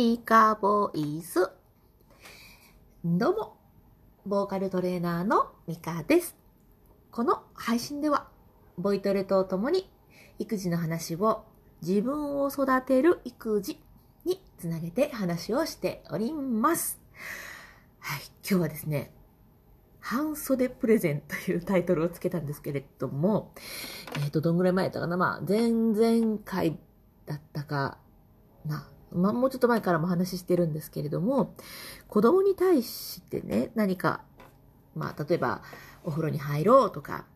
ミカボイス。どうも、ボーカルトレーナーのミカです。この配信では、ボイトレとともに育児の話を自分を育てる育児につなげて話をしております。はい、今日はですね、半袖プレゼンというタイトルをつけたんですけれども、えっ、と、どんぐらい前だったかな？まあ、前々回だったかな。ま、もうちょっと前からも話してるんですけれども、子供に対してね、何か、まあ、例えば、お風呂に入ろうとか、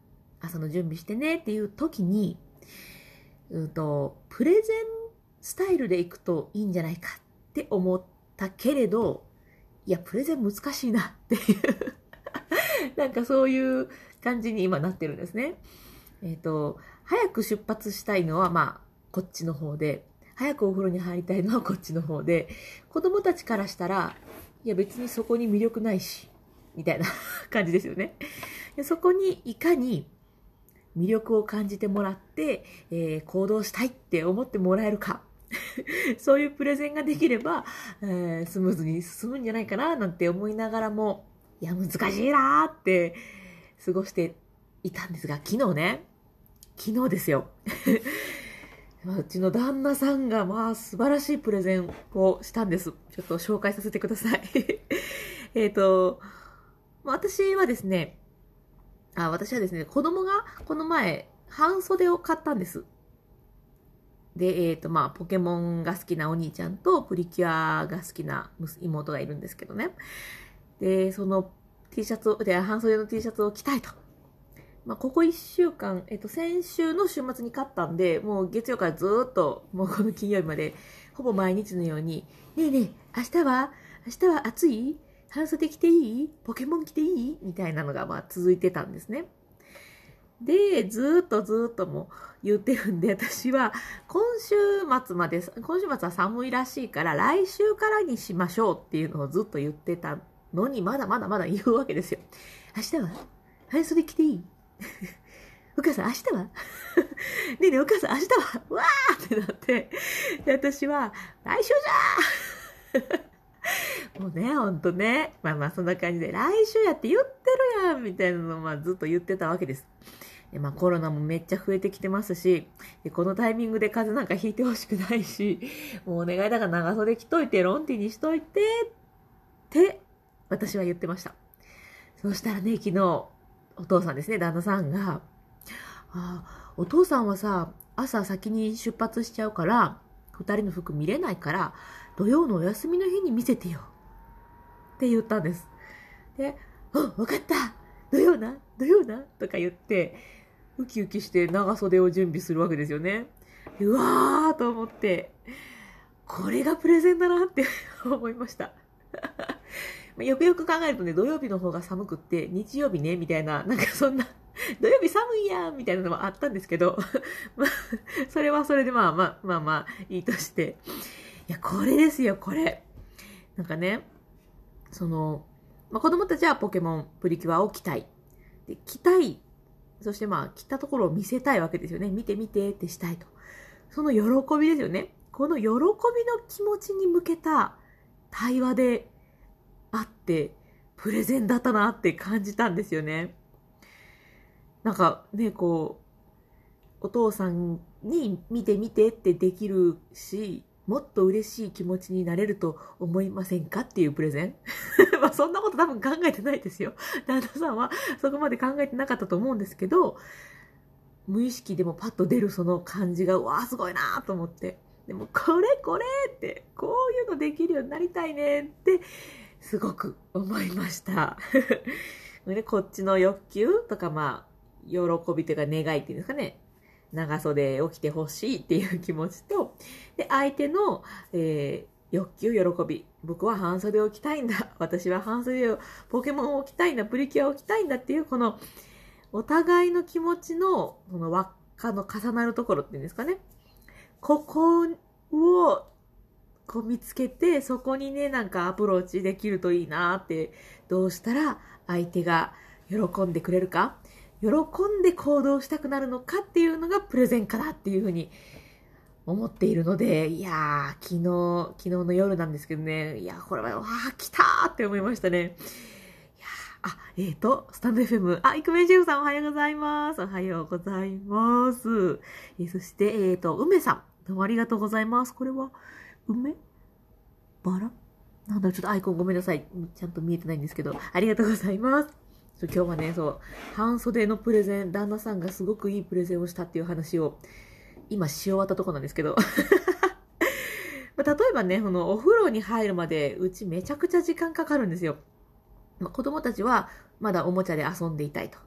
朝の準備してねっていう時に、うんと、プレゼンスタイルで行くといいんじゃないかって思ったけれど、いや、プレゼン難しいなっていう なんかそういう感じに今なってるんですね。えっ、と、早く出発したいのは、まあ、こっちの方で、早くお風呂に入りたいのはこっちの方で、子供たちからしたら、いや別にそこに魅力ないし、みたいな 感じですよね。そこにいかに魅力を感じてもらって、えー行動したいって思ってもらえるか。そういうプレゼンができれば、えースムーズに進むんじゃないかななんて思いながらも、いや難しいなーって過ごしていたんですが、昨日ね、昨日ですよ。うちの旦那さんがまあ素晴らしいプレゼンをしたんです。ちょっと紹介させてください。えっと、ま私はですね、あ、私はですね、子供がこの前半袖を買ったんです。で、えっ、と、まあ、ポケモンが好きなお兄ちゃんとプリキュアが好きな妹がいるんですけどね。で、その T シャツを、で、半袖の T シャツを着たいと。まあ、ここ1週間、えっと、先週の週末に買ったんで、もう月曜からずっと、もうこの金曜日まで、ほぼ毎日のように、ねえねえ、明日は？明日は暑い？半袖着ていい？ポケモン着ていい？みたいなのが、まあ、続いてたんですね。で、ずっとずっとも言ってるんで、私は今週末まで、今週末は寒いらしいから、来週からにしましょうっていうのをずっと言ってたのに、まだまだまだ言うわけですよ。明日は？半袖着ていい？お母さん明日は？ねえねえお母さん明日は？わーってなって、で私は来週じゃー もうね、ほんとね。まあまあそんな感じで、来週やって言ってるやんみたいなのをまあずっと言ってたわけです。でまあコロナもめっちゃ増えてきてますし、でこのタイミングで風邪なんかひいてほしくないし、もうお願いだから長袖着といて、ロンティにしといて、って私は言ってました。そしたらね、昨日、お父さんですね、旦那さんが、あ、お父さんはさ、朝先に出発しちゃうから、二人の服見れないから、土曜のお休みの日に見せてよ。って言ったんです。で、あ、わかった土曜な土曜なとか言って、ウキウキして長袖を準備するわけですよね。うわーと思って、これがプレゼンだなって 思いました。まあよくよく考えるとね、土曜日の方が寒くって、日曜日ね、みたいな、なんかそんな、土曜日寒いやんみたいなのもあったんですけど、まあ、それはそれでまあまあまあまあいいとして。いや、これですよ、これ。なんかね、その、まあ、子供たちはポケモン、プリキュアを着たい。で、着たい。そしてまあ、着たところを見せたいわけですよね。見て見てってしたいと。その喜びですよね。この喜びの気持ちに向けた対話であって、プレゼンだったなって感じたんですよね。なんかね、こう、お父さんに見て見てってできるし、もっと嬉しい気持ちになれると思いませんかっていうプレゼン？まあそんなこと多分考えてないですよ。旦那さんはそこまで考えてなかったと思うんですけど、無意識でもパッと出るその感じが、うわあすごいなと思って。でも、これこれって、こういうのできるようになりたいねって、すごく思いました。でこっちの欲求とか、まあ、喜びというか願いっていうんですかね。長袖を着てほしいっていう気持ちと、で、相手の、えー欲求、喜び。僕は半袖を着たいんだ。私は半袖を、ポケモンを着たいんだ。プリキュアを着たいんだっていう、この、お互いの気持ちの、この輪っかの重なるところっていうんですかね。ここを、こ見つけて、そこにね、なんかアプローチできるといいなって、どうしたら相手が喜んでくれるか、喜んで行動したくなるのかっていうのがプレゼンかなっていうふうに思っているので、いやー、昨日、昨日の夜なんですけどね、いや、これは、わー、来たーって思いましたね。いやあ、えっ、ー、と、スタンド FM、あ、イクメンシェフさんおはようございます。おはようございます。え、そして、えっ、ー、と、梅さん、どうもありがとうございます。これは、梅？バラ？なんだろう、ちょっとアイコンごめんなさい。ちゃんと見えてないんですけど、ありがとうございます。今日はね、そう、半袖のプレゼン、旦那さんがすごくいいプレゼンをしたっていう話を今し終わったとこなんですけど ま例えばね、このお風呂に入るまでうちめちゃくちゃ時間かかるんですよ。まあ、子供たちはまだおもちゃで遊んでいたいと。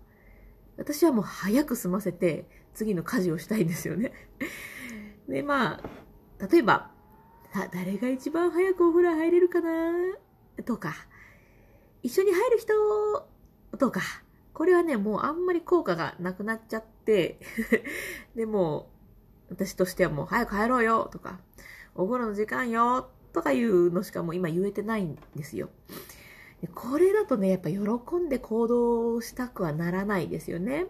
私はもう早く済ませて次の家事をしたいんですよね。で、まあ、例えば、あ誰が一番早くお風呂入れるかな？とか、一緒に入る人？とか、これはね、もうあんまり効果がなくなっちゃって。でも、私としてはもう早く入ろうよ。とか、お風呂の時間よ。とかいうのしかもう今言えてないんですよ。これだとね、やっぱ喜んで行動したくはならないですよね。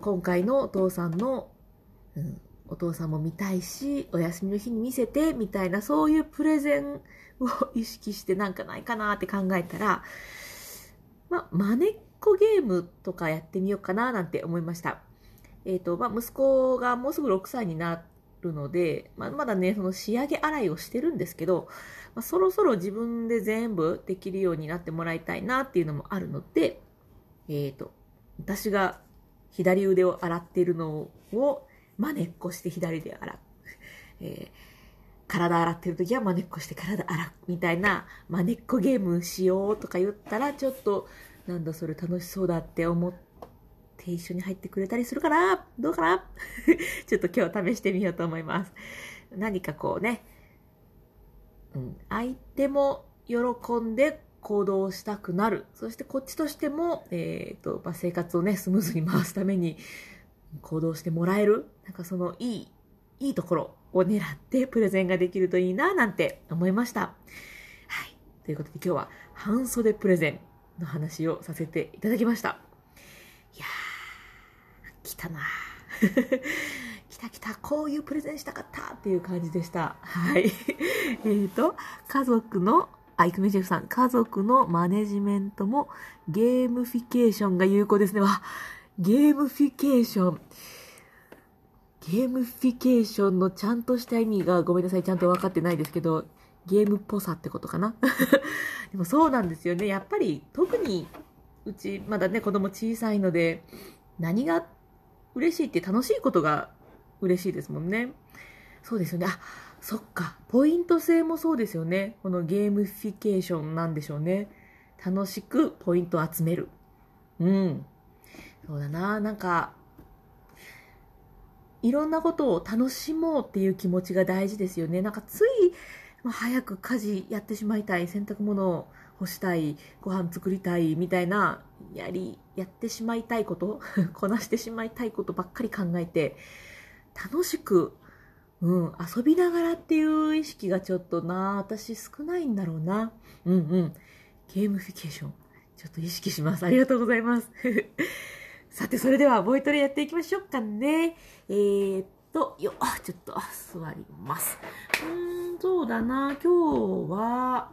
今回のお父さんの、うん、お父さんも見たいし、お休みの日に見せて、みたいな、そういうプレゼンを意識してなんかないかなって考えたら、まあ、まねっこゲームとかやってみようかななんて思いました。えっ、ー、と、まあ、息子がもうすぐ6歳になるので、まあ、まだね、その仕上げ洗いをしてるんですけど、まあ、そろそろ自分で全部できるようになってもらいたいなっていうのもあるので、えっ、ー、と、私が左腕を洗っているのをまねっこして左で洗う。えー、体洗ってる時はまねっこして体洗う。みたいな、まねっこゲームしようとか言ったら、ちょっと、なんだそれ楽しそうだって思って、一緒に入ってくれたりするかなどうかな？ちょっと今日試してみようと思います。何かこうね、うん、相手も喜んで行動したくなる。そしてこっちとしても、えっ、ー、と、まあ、生活をね、スムーズに回すために行動してもらえる。なんかそのいい、いいところを狙ってプレゼンができるといいな、なんて思いました。はい。ということで今日は半袖プレゼンの話をさせていただきました。いやー、来たな 来た来た、こういうプレゼンしたかったっていう感じでした。はい。えっと、家族の、あ、イクメジェフさん、家族のマネジメントもゲームフィケーションが有効ですね。わ、ゲームフィケーション。ゲームフィケーションのちゃんとした意味がごめんなさい、ちゃんと分かってないですけど、ゲームっぽさってことかな？でもそうなんですよね。やっぱり特にうちまだね子供小さいので何が嬉しいって楽しいことが嬉しいですもんね。そうですよね。あ、そっか。ポイント制もそうですよね。このゲームフィケーションなんでしょうね。楽しくポイントを集める。うん。そうだな。なんか、いろんなことを楽しもうっていう気持ちが大事ですよね。なんかつい、まあ、早く家事やってしまいたい、洗濯物を干したい、ご飯作りたいみたいな、やり、やってしまいたいこと こなしてしまいたいことばっかり考えて、楽しく、うん、遊びながらっていう意識がちょっとな、私少ないんだろうな。うんうん。ゲームフィケーション。ちょっと意識します。ありがとうございます。さて、それでは、ボイトレやっていきましょうかね。えー、っと、よ、ちょっと座ります。うーん、そうだな、今日は、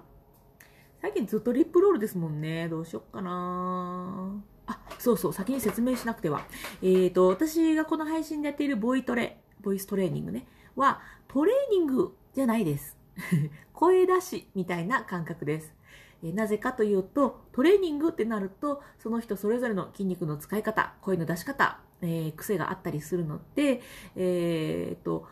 最近ずっとリップロールですもんね。どうしよっかなあ、そうそう、先に説明しなくては。えっ、と、私がこの配信でやっているボイトレ、ボイストレーニングね、は、トレーニングじゃないです。声出しみたいな感覚です。えなぜかというと、トレーニングってなると、その人それぞれの筋肉の使い方、声の出し方、えー、癖があったりするので、えー、と、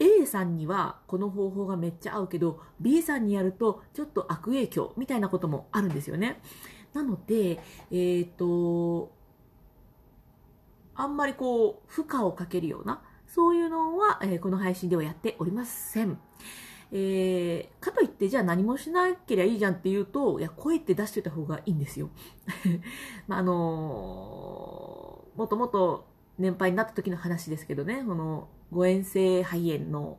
A さんにはこの方法がめっちゃ合うけど B さんにやるとちょっと悪影響みたいなこともあるんですよね。なので、えっ、と、あんまりこう負荷をかけるようなそういうのは、えー、この配信ではやっておりません。えー、かといってじゃあ何もしなければいいじゃんって言うと、いや、声って出しておいた方がいいんですよ。まあ、あのー、もともと年配になった時の話ですけどね、この誤嚥性肺炎の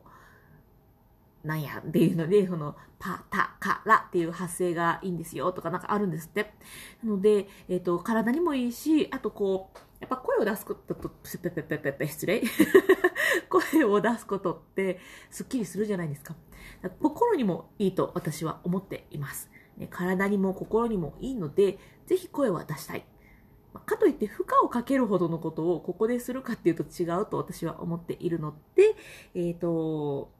なんやっていうので、その、パ、タ、カ、ラっていう発声がいいんですよとかなんかあるんですって。なので、えっ、ー、と、体にもいいし、あとこう、やっぱ声を出すことと、ペペペペペペ、失礼声を出すことってすっきりするじゃないですか。心にもいいと私は思っています。ね、体にも心にもいいので、ぜひ声は出したい。かといって負荷をかけるほどのことをここでするかっていうと違うと私は思っているので、えっ、ー、と、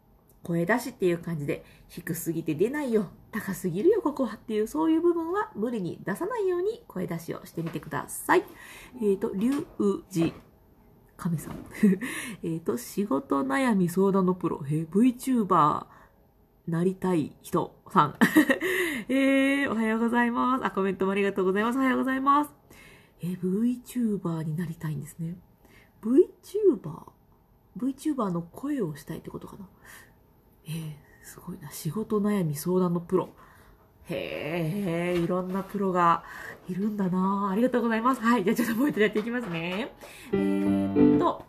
声出しっていう感じで低すぎて出ないよ、高すぎるよ、ここはっていうそういう部分は無理に出さないように声出しをしてみてください。えっ、ー、と、龍寺亀さん。えっと、仕事悩み相談のプロ、えー、VTuber なりたい人さん。えー、おはようございます。あ、コメントもありがとうございます。おはようございます。えー、VTuber になりたいんですね。VTuber?VTuber の声をしたいってことかな。えー、すごいな。仕事悩み相談のプロ。へえ、いろんなプロがいるんだなありがとうございます。はい。じゃあちょっともう一度やっていきますね。えー、っと、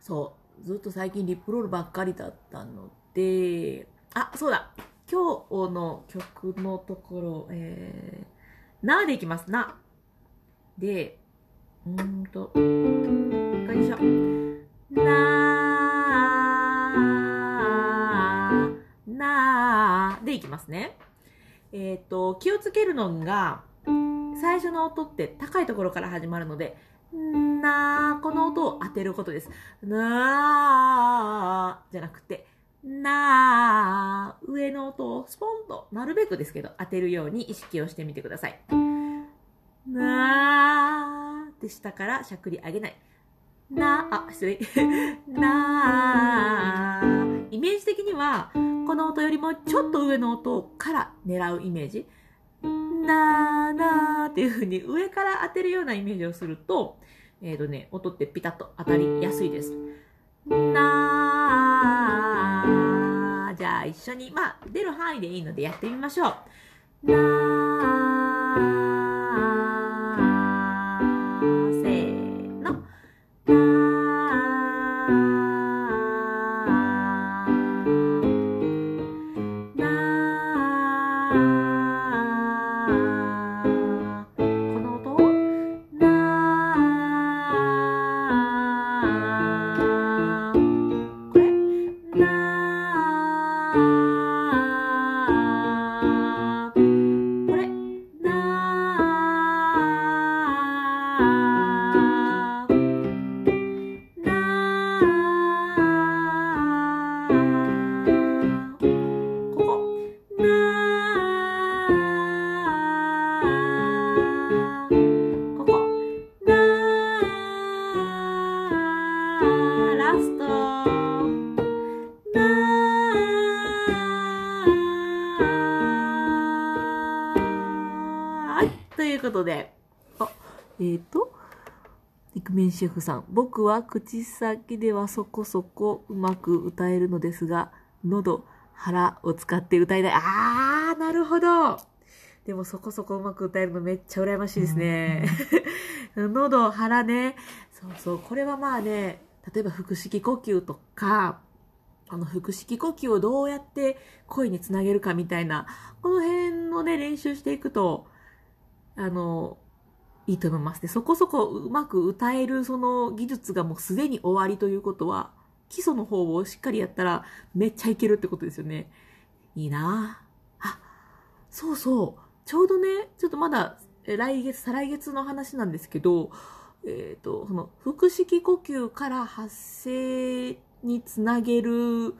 そう。ずっと最近リップロールばっかりだったので、あ、そうだ。今日の曲のところ、えー、なでいきます。な。で、うんと、よいしょ。なでいきますね。えっ、と、気をつけるのが、最初の音って高いところから始まるので、なー、この音を当てることです。なー、じゃなくて、なー、上の音をスポンと、なるべくですけど、当てるように意識をしてみてください。なーって下からしゃくり上げない。なー、あ、失礼。なー。イメージ的には、この音よりもちょっと上の音から狙うイメージ。なーなーっていう風に上から当てるようなイメージをすると、えっ、ー、とね、音ってピタッと当たりやすいです。なー。じゃあ一緒に、まあ出る範囲でいいのでやってみましょう。なー。ことで、あ、えっ、ー、と、イクメンシェフさん。僕は口先ではそこそこうまく歌えるのですが、喉、腹を使って歌いたい。あー、なるほど。でもそこそこうまく歌えるのめっちゃ羨ましいですね。喉、腹ね。そうそう。これはまあね、例えば腹式呼吸とか、あの腹式呼吸をどうやって声につなげるかみたいな、この辺のね、練習していくと、あの、いいと思いますね。そこそこうまく歌えるその技術がもうすでに終わりということは、基礎の方をしっかりやったらめっちゃいけるってことですよね。いいなあ、そうそう。ちょうどね、ちょっとまだ来月、再来月の話なんですけど、えっ、ー、と、その腹式呼吸から発声につなげる、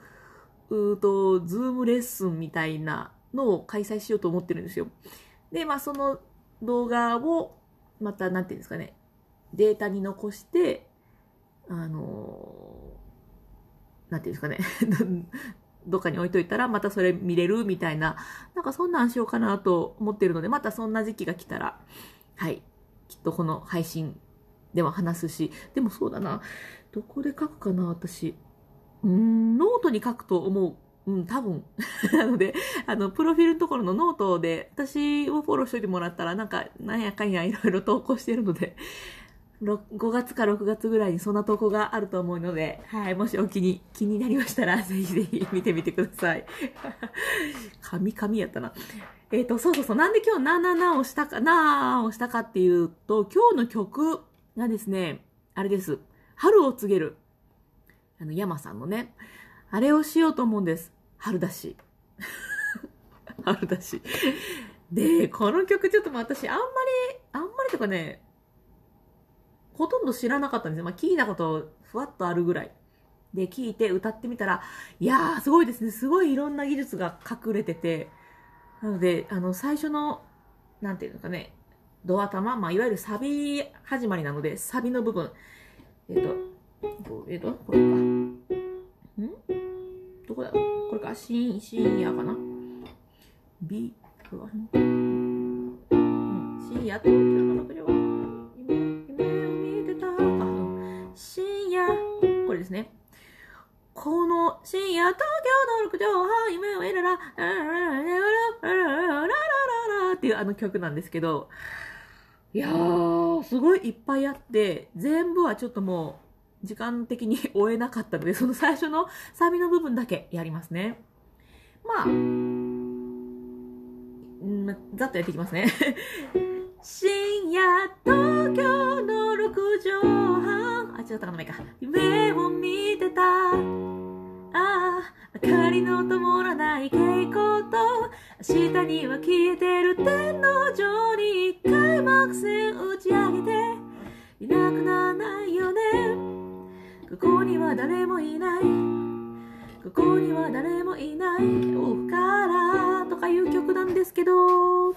うと、ズームレッスンみたいなのを開催しようと思ってるんですよ。で、まあその動画をまた、なんていうんですかね、データに残して、あのなんていうんですかね、どっかに置いといたらまたそれ見れるみたいな、なんかそんなんしようかなと思ってるので、またそんな時期が来たら、はい、きっとこの配信では話すし、でもそうだな、どこで書くかな、私。うーん、ノートに書くと思う。うん、多分。なので、あの、プロフィールのところのノートで、私をフォローしといてもらったら、なんか、なんやかんやいろいろ 投稿してるので、5月か6月ぐらいにそんな投稿があると思うので、はい、もしお気に、気になりましたら、ぜひぜひ見てみてください。噛み噛みやったな。えっ、ー、と、そうそうそう、なんで今日なーなーなーをしたか、なーをしたかっていうと、今日の曲がですね、あれです。春を告げる。あの、山さんのね、あれをしようと思うんです。春だし。春だし。で、この曲ちょっと私あんまり、あんまりとかね、ほとんど知らなかったんですよ。まあ聞いたことふわっとあるぐらい。で、聞いて歌ってみたら、いやー、すごいですね。すごいいろんな技術が隠れてて、なので、あの、最初の、なんていうのかね、ドア玉、まあ、いわゆるサビ始まりなので、サビの部分。えっ、と、こうえっ、と、これか。ん？どこだ。これか、シーン、シーかな ?B、は、うん、深夜と。てか、深夜、これですね。この深夜東京の6畳半夢を得るら、っていうあの曲なんですけど、いやー、すごいいっぱいあって、全部はちょっともう時間的に 終えなかったので、その最初のサビの部分だけやりますね。まあ、んざっとやっていきますね。深夜東京の六畳半あ、違ったかな、か。夢を見てた。ああ、明かりの灯らない蛍光と、明日には消えてる天王城に開幕戦打ち上げて、いなくならないよね。ここには誰もいない。ここには誰もいない。オフからとかいう曲なんですけど、うん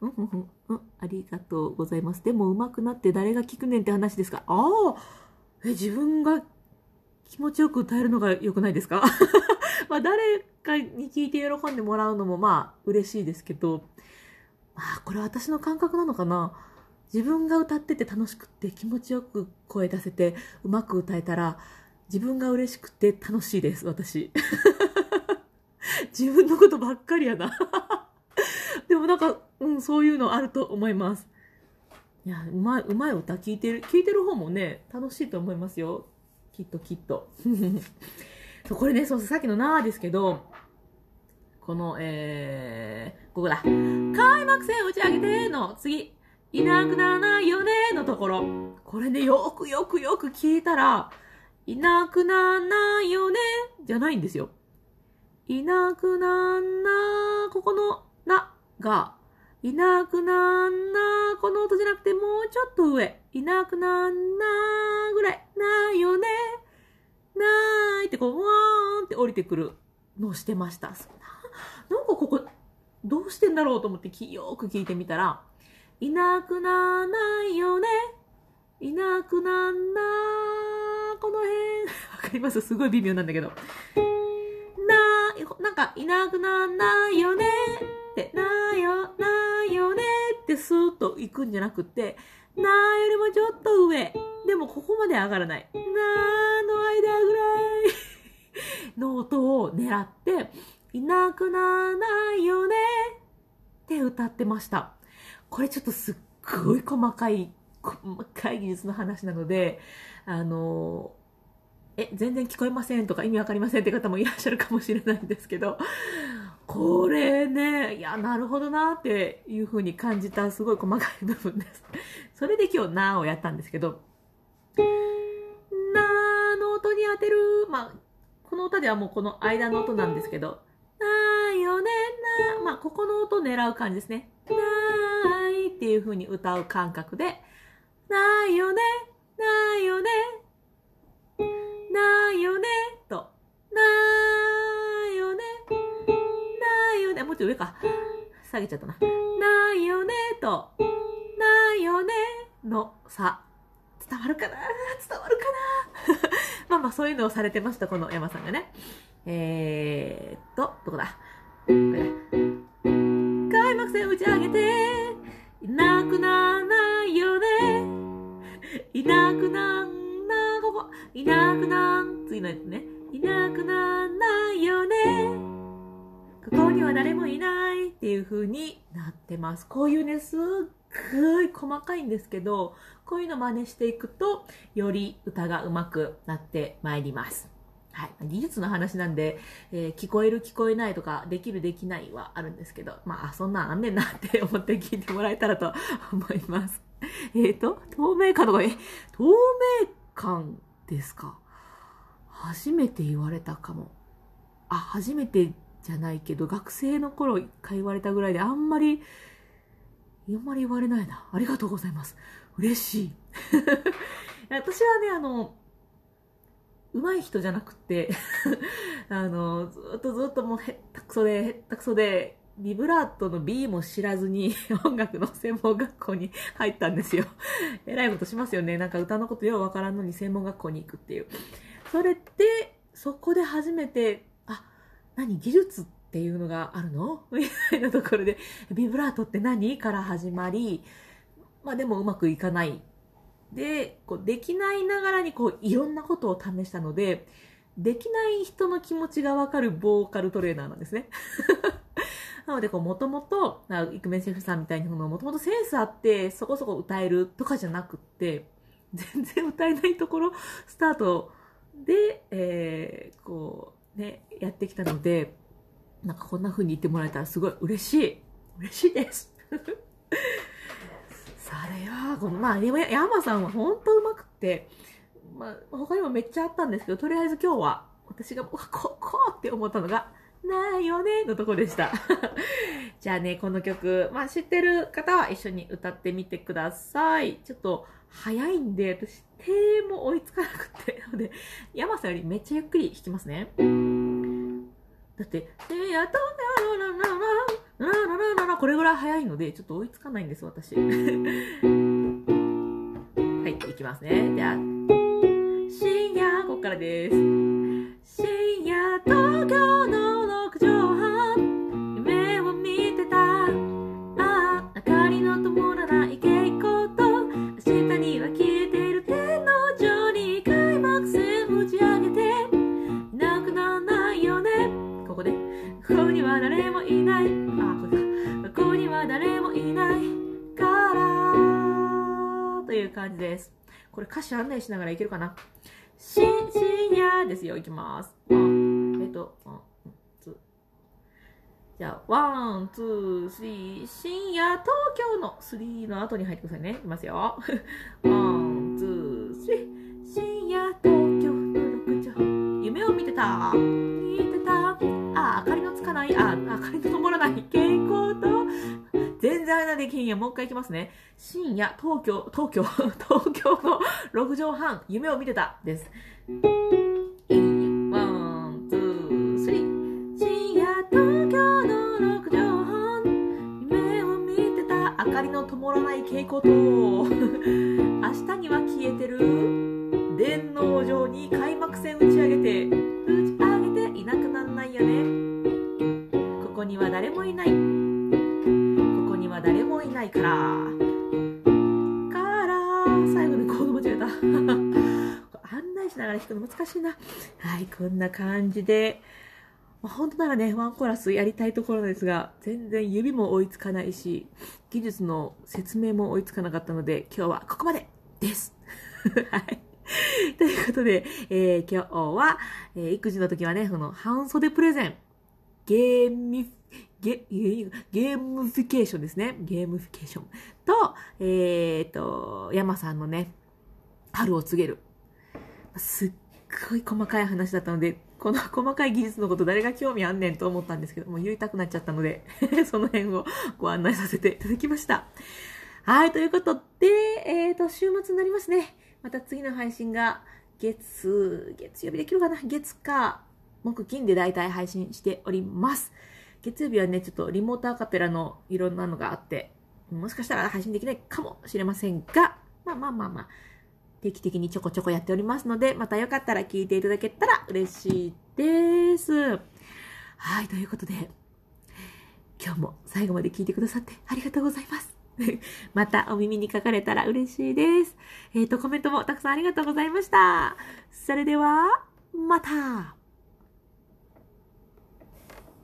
うんうん、ありがとうございます。でも上手くなって誰が聞くねんって話ですか？ああ、え、自分が気持ちよく歌えるのが良くないですか？まあ誰かに聞いて喜んでもらうのもまあ嬉しいですけど、まあこれ私の感覚なのかな？自分が歌ってて楽しくって気持ちよく声出せてうまく歌えたら自分が嬉しくて楽しいです、私。自分のことばっかりやな。でもなんか、うん、そういうのあると思います。いや、うまい、うまい歌聞いてる、聞いてる方もね、楽しいと思いますよ。きっときっと。そう、これね、そう、さっきのなーですけど、この、えー、ここだ。開幕戦打ち上げての次、いなくならないよねのところ。これね、よくよくよく聞いたら、いなくならないよねじゃないんですよ。いなくなんな、ここのなが、いなくなんな、この音じゃなくてもうちょっと上。いなくなんなぐらい。ないよね。ないってこう、わーんって降りてくるのをしてました。なんかここ、どうしてんだろうと思ってよく聞いてみたら、いなくならないよね。いなくなんな、この辺。わかります？すごい微妙なんだけど。なー、なんか、いなくなんないよねって、なよ、なよねってスーッと行くんじゃなくて、なーよりもちょっと上。でもここまで上がらない。なーの間ぐらい の音を狙って、いなくならないよねって歌ってました。これちょっとすっごい細かい、細かい技術の話なので、あのえ、全然聞こえませんとか意味わかりませんって方もいらっしゃるかもしれないんですけど、これね、いや、なるほどなっていうふうに感じたすごい細かい部分です。それで今日なーをやったんですけど、なーの音に当てる、まあ、この歌ではもうこの間の音なんですけど、なーよね、なー、まあ、ここの音を狙う感じですね。なーっていうふうに歌う感覚で、なーよね、なーよね、なーよね、と、なーよね、なーよね、もうちょっと上か。下げちゃったな。なーよね、と、なーよね、の差。伝わるかな？伝わるかな？まあまあそういうのをされてました、この山さんがね。えー、っと、どこだ？これだ開幕戦打ち上げて、いなくならないよね。いなくなんな、ここ。いなくなん、次のやつね。いなくなんないよね。ここには誰もいないっていう風になってます。こういうね、すっごい細かいんですけど、こういうの真似していくと、より歌が上手くなってまいります。はい。技術の話なんで、えー聞こえる聞こえないとか、できるできないはあるんですけど、まあ、そんなんあんねんなって思って聞いてもらえたらと思います。えっ、と、透明感とか、え、透明感ですか？初めて言われたかも。あ、初めてじゃないけど、学生の頃一回言われたぐらいで、あんまり、あんまり言われないな。ありがとうございます。嬉しい。私はね、あの、上手い人じゃなくて あの、ずっとずっともうへったくそで、へったくそで、ビブラートの B も知らずに 音楽の専門学校に入ったんですよ。えらいことしますよね。なんか歌のことようわからんのに専門学校に行くっていう。それで、そこで初めて、あ、何技術っていうのがあるの？みたいなところで、ビブラートって何？から始まり、まあでもうまくいかないで、こうできないながらにこういろんなことを試したので、できない人の気持ちがわかるボーカルトレーナーなんですね。なので、こう、もともと、イクメンシェフさんみたいに、もともとセンスあって、そこそこ歌えるとかじゃなくって、全然歌えないところ、スタートで、えー、こう、ね、やってきたので、なんかこんな風に言ってもらえたらすごい嬉しい。嬉しいです。それは、この、まあ、でも、山さんは本当うまくって、まあ、他にもめっちゃあったんですけど、とりあえず今日は、私が、ここって思ったのが、ないよねのとこでした。じゃあね、この曲、まあ知ってる方は一緒に歌ってみてください。ちょっと早いんで、私、手も追いつかなくて、な ので、山さんよりめっちゃゆっくり弾きますね。だって、せやとラララララララララこれぐらい早いので、ちょっと追いつかないんです、私。はい、いきますね。じゃあ、深夜、ここからです。です。これ歌詞案内しながらいけるかな？深夜ですよ。いきます。えっと、 one、two じゃあ、 one、two、three、深夜、東京の three の後に入ってくださいね。いきますよ。one、two、three、深夜、東京の六畳半、夢を見てた。できんや。もう一回いきますね。深夜、東京、東京、東京の6畳半、夢を見てた。です。深夜、東京の6畳半、夢を見てた。明かりの灯らない蛍光灯。明日には消えてる。電脳上に開幕戦打ち上げて、打ち上げていなくなんないよね。ここには誰もいない。誰もいないから。から、最後にコード間違えた。案内しながら弾くの難しいな。はい、こんな感じで。まあ、本当ならね、ワンコーラスやりたいところですが、全然指も追いつかないし、技術の説明も追いつかなかったので、今日はここまでです。はい。ということで、えー、今日は、えー、育児の時はね、その、半袖プレゼン、ゲーミゲ、ゲームフィケーションですね。ゲームフィケーション。と、えっ、ー、と、山さんのね、春を告げる。すっごい細かい話だったので、この細かい技術のこと誰が興味あんねんと思ったんですけども、言いたくなっちゃったので その辺をご案内させていただきました。はい、ということで、えっ、ー、と、週末になりますね。また次の配信が、月、月曜日できるかな？月か、木金で大体配信しております。月曜日はね、ちょっとリモートアカペラのいろんなのがあって、もしかしたら配信できないかもしれませんが、まあまあまあまあ、定期的にちょこちょこやっておりますので、またよかったら聞いていただけたら嬉しいです。はい、ということで、今日も最後まで聞いてくださってありがとうございます。またお耳に書かれたら嬉しいです。えっ、ー、と、コメントもたくさんありがとうございました。それでは、また